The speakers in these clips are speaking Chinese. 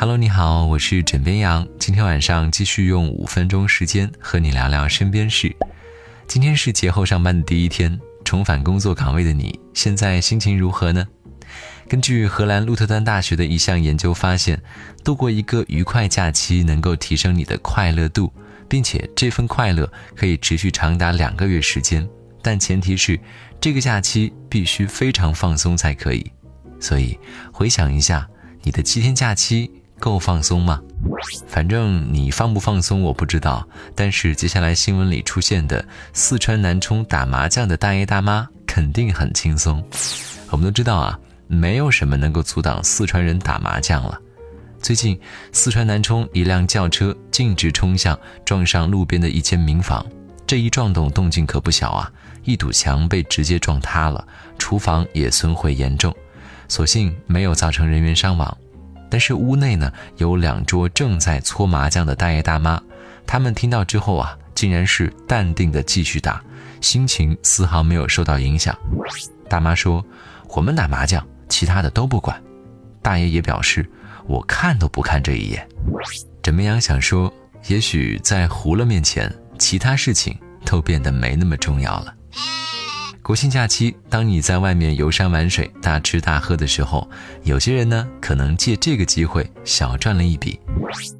Hello，你好，我是枕边羊。今天晚上继续用五分钟时间和你聊聊身边事。今天是节后上班的第一天，重返工作岗位的你，现在心情如何呢？根据荷兰鹿特丹大学的一项研究发现，度过一个愉快假期能够提升你的快乐度，并且这份快乐可以持续长达两个月时间。但前提是，这个假期必须非常放松才可以。所以，回想一下你的七天假期。够放松吗？反正你放不放松我不知道，但是接下来新闻里出现的四川南充打麻将的大爷大妈肯定很轻松。我们都知道啊，没有什么能够阻挡四川人打麻将了。最近，四川南充一辆轿车径直冲向，撞上路边的一间民房，这一撞动动静可不小啊！一堵墙被直接撞塌了，厨房也损毁严重，所幸没有造成人员伤亡。但是屋内呢有两桌正在搓麻将的大爷大妈，他们听到之后啊，竟然是淡定的继续打，心情丝毫没有受到影响。大妈说：“我们打麻将，其他的都不管。”大爷也表示：“我看都不看这一眼。”枕边羊想说，也许在胡了面前，其他事情都变得没那么重要了。国庆假期，当你在外面游山玩水、大吃大喝的时候，有些人呢可能借这个机会小赚了一笔。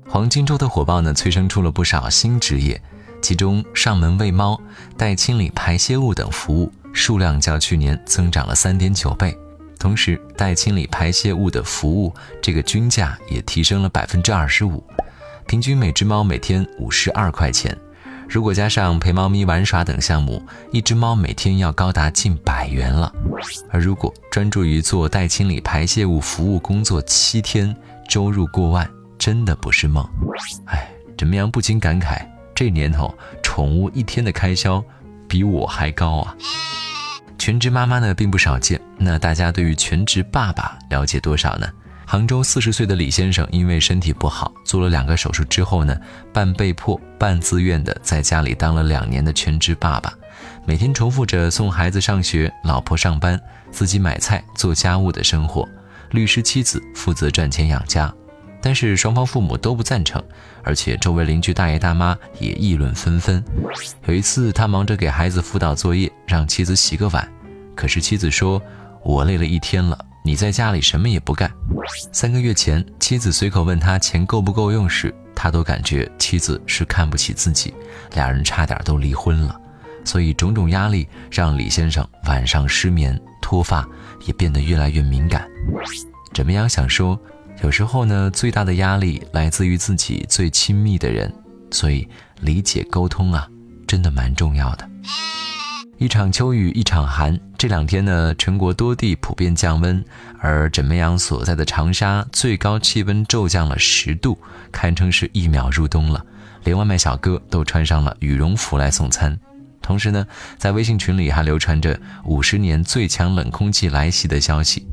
黄金周的火爆呢，催生出了不少新职业，其中上门喂猫、代清理排泄物等服务数量较去年增长了三点九倍，同时代清理排泄物的服务这个均价也提升了百分之二十五，平均每只猫每天五十二块钱。如果加上陪猫咪玩耍等项目，一只猫每天要高达近百元了。而如果专注于做代清理排泄物服务工作七天，周入过万，真的不是梦。哎，怎么样不禁感慨：这年头，宠物一天的开销比我还高啊！全职妈妈呢并不少见，那大家对于全职爸爸了解多少呢？杭州四十岁的李先生因为身体不好，做了两个手术之后呢，半被迫半自愿的在家里当了两年的全职爸爸，每天重复着送孩子上学、老婆上班、自己买菜、做家务的生活。律师妻子负责赚钱养家，但是双方父母都不赞成，而且周围邻居大爷大妈也议论纷纷。有一次，他忙着给孩子辅导作业，让妻子洗个碗，可是妻子说：“我累了一天了。”你在家里什么也不干。三个月前，妻子随口问他钱够不够用时，他都感觉妻子是看不起自己，俩人差点都离婚了。所以种种压力让李先生晚上失眠、脱发，也变得越来越敏感。怎么样？想说，有时候呢，最大的压力来自于自己最亲密的人，所以理解沟通啊，真的蛮重要的。一场秋雨一场寒，这两天呢，全国多地普遍降温，而枕梅阳所在的长沙最高气温骤降了十度，堪称是一秒入冬了。连外卖小哥都穿上了羽绒服来送餐。同时呢，在微信群里还流传着五十年最强冷空气来袭的消息。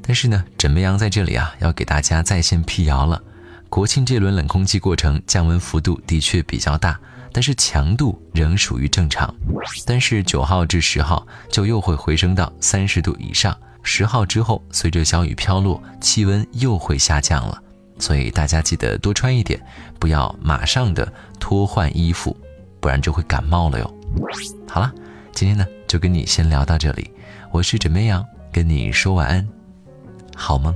但是呢，枕梅阳在这里啊，要给大家在线辟谣了。国庆这轮冷空气过程降温幅度的确比较大。但是强度仍属于正常，但是九号至十号就又会回升到三十度以上，十号之后随着小雨飘落，气温又会下降了，所以大家记得多穿一点，不要马上的脱换衣服，不然就会感冒了哟。好了，今天呢就跟你先聊到这里，我是枕梅羊，跟你说晚安，好梦。